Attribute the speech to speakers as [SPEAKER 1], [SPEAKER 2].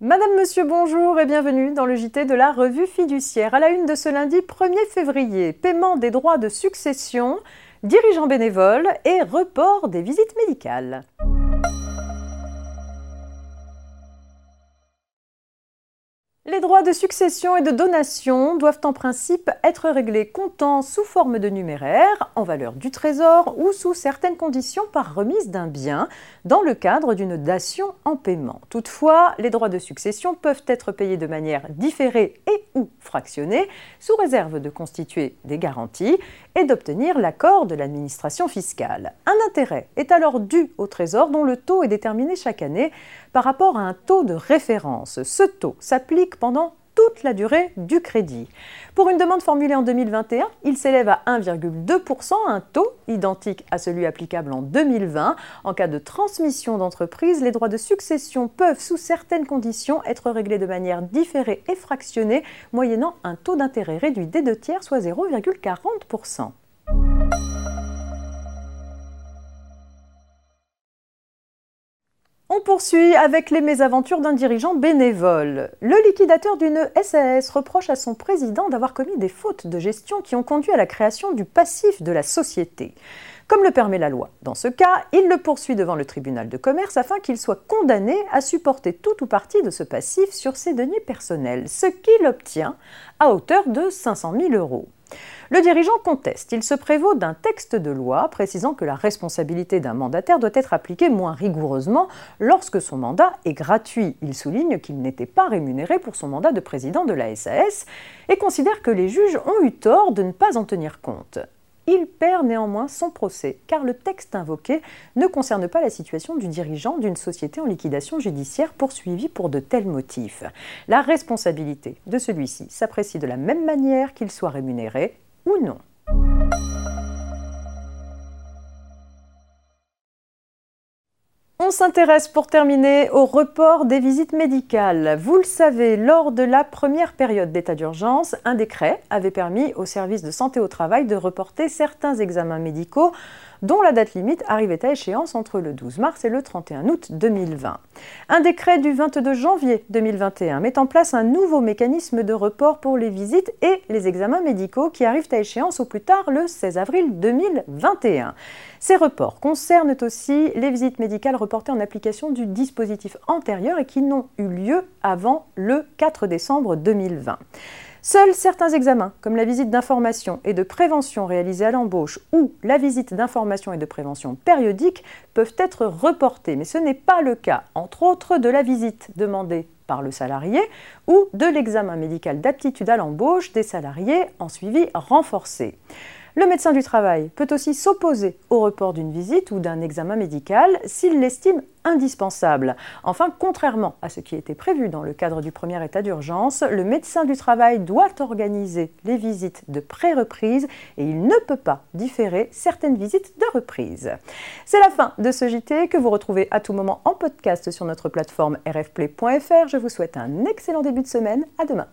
[SPEAKER 1] Madame, Monsieur, bonjour et bienvenue dans le JT de la revue fiduciaire. À la une de ce lundi 1er février, paiement des droits de succession, dirigeants bénévoles et report des visites médicales. Les droits de succession et de donation doivent en principe être réglés comptant sous forme de numéraire, en valeur du trésor ou sous certaines conditions par remise d'un bien, dans le cadre d'une dation en paiement. Toutefois, les droits de succession peuvent être payés de manière différée et ou fractionnée, sous réserve de constituer des garanties et d'obtenir l'accord de l'administration fiscale. Un intérêt est alors dû au trésor dont le taux est déterminé chaque année par rapport à un taux de référence. Ce taux s'applique pendant toute la durée du crédit. Pour une demande formulée en 2021, il s'élève à 1,2%, un taux identique à celui applicable en 2020. En cas de transmission d'entreprise, les droits de succession peuvent, sous certaines conditions, être réglés de manière différée et fractionnée, moyennant un taux d'intérêt réduit des deux tiers, soit 0,40%. On poursuit avec les mésaventures d'un dirigeant bénévole. Le liquidateur d'une SAS reproche à son président d'avoir commis des fautes de gestion qui ont conduit à la création du passif de la société. Comme le permet la loi. Dans ce cas, il le poursuit devant le tribunal de commerce afin qu'il soit condamné à supporter tout ou partie de ce passif sur ses deniers personnels, ce qu'il obtient à hauteur de 500 000 euros. Le dirigeant conteste. Il se prévaut d'un texte de loi précisant que la responsabilité d'un mandataire doit être appliquée moins rigoureusement lorsque son mandat est gratuit. Il souligne qu'il n'était pas rémunéré pour son mandat de président de la SAS et considère que les juges ont eu tort de ne pas en tenir compte. Il perd néanmoins son procès, car le texte invoqué ne concerne pas la situation du dirigeant d'une société en liquidation judiciaire poursuivie pour de tels motifs. La responsabilité de celui-ci s'apprécie de la même manière qu'il soit rémunéré ou non. On s'intéresse pour terminer au report des visites médicales. Vous le savez, lors de la première période d'état d'urgence, un décret avait permis au service de santé au travail de reporter certains examens médicaux dont la date limite arrivait à échéance entre le 12 mars et le 31 août 2020. Un décret du 22 janvier 2021 met en place un nouveau mécanisme de report pour les visites et les examens médicaux qui arrivent à échéance au plus tard le 16 avril 2021. Ces reports concernent aussi les visites médicales reportées en application du dispositif antérieur et qui n'ont eu lieu avant le 4 décembre 2020. Seuls certains examens, comme la visite d'information et de prévention réalisée à l'embauche ou la visite d'information et de prévention périodique, peuvent être reportés. Mais ce n'est pas le cas, entre autres, de la visite demandée par le salarié ou de l'examen médical d'aptitude à l'embauche des salariés en suivi renforcé. Le médecin du travail peut aussi s'opposer au report d'une visite ou d'un examen médical s'il l'estime indispensable. Enfin, contrairement à ce qui était prévu dans le cadre du premier état d'urgence, le médecin du travail doit organiser les visites de pré-reprise et il ne peut pas différer certaines visites de reprise. C'est la fin de ce JT que vous retrouvez à tout moment en podcast sur notre plateforme rfplay.fr. Je vous souhaite un excellent début de semaine. À demain.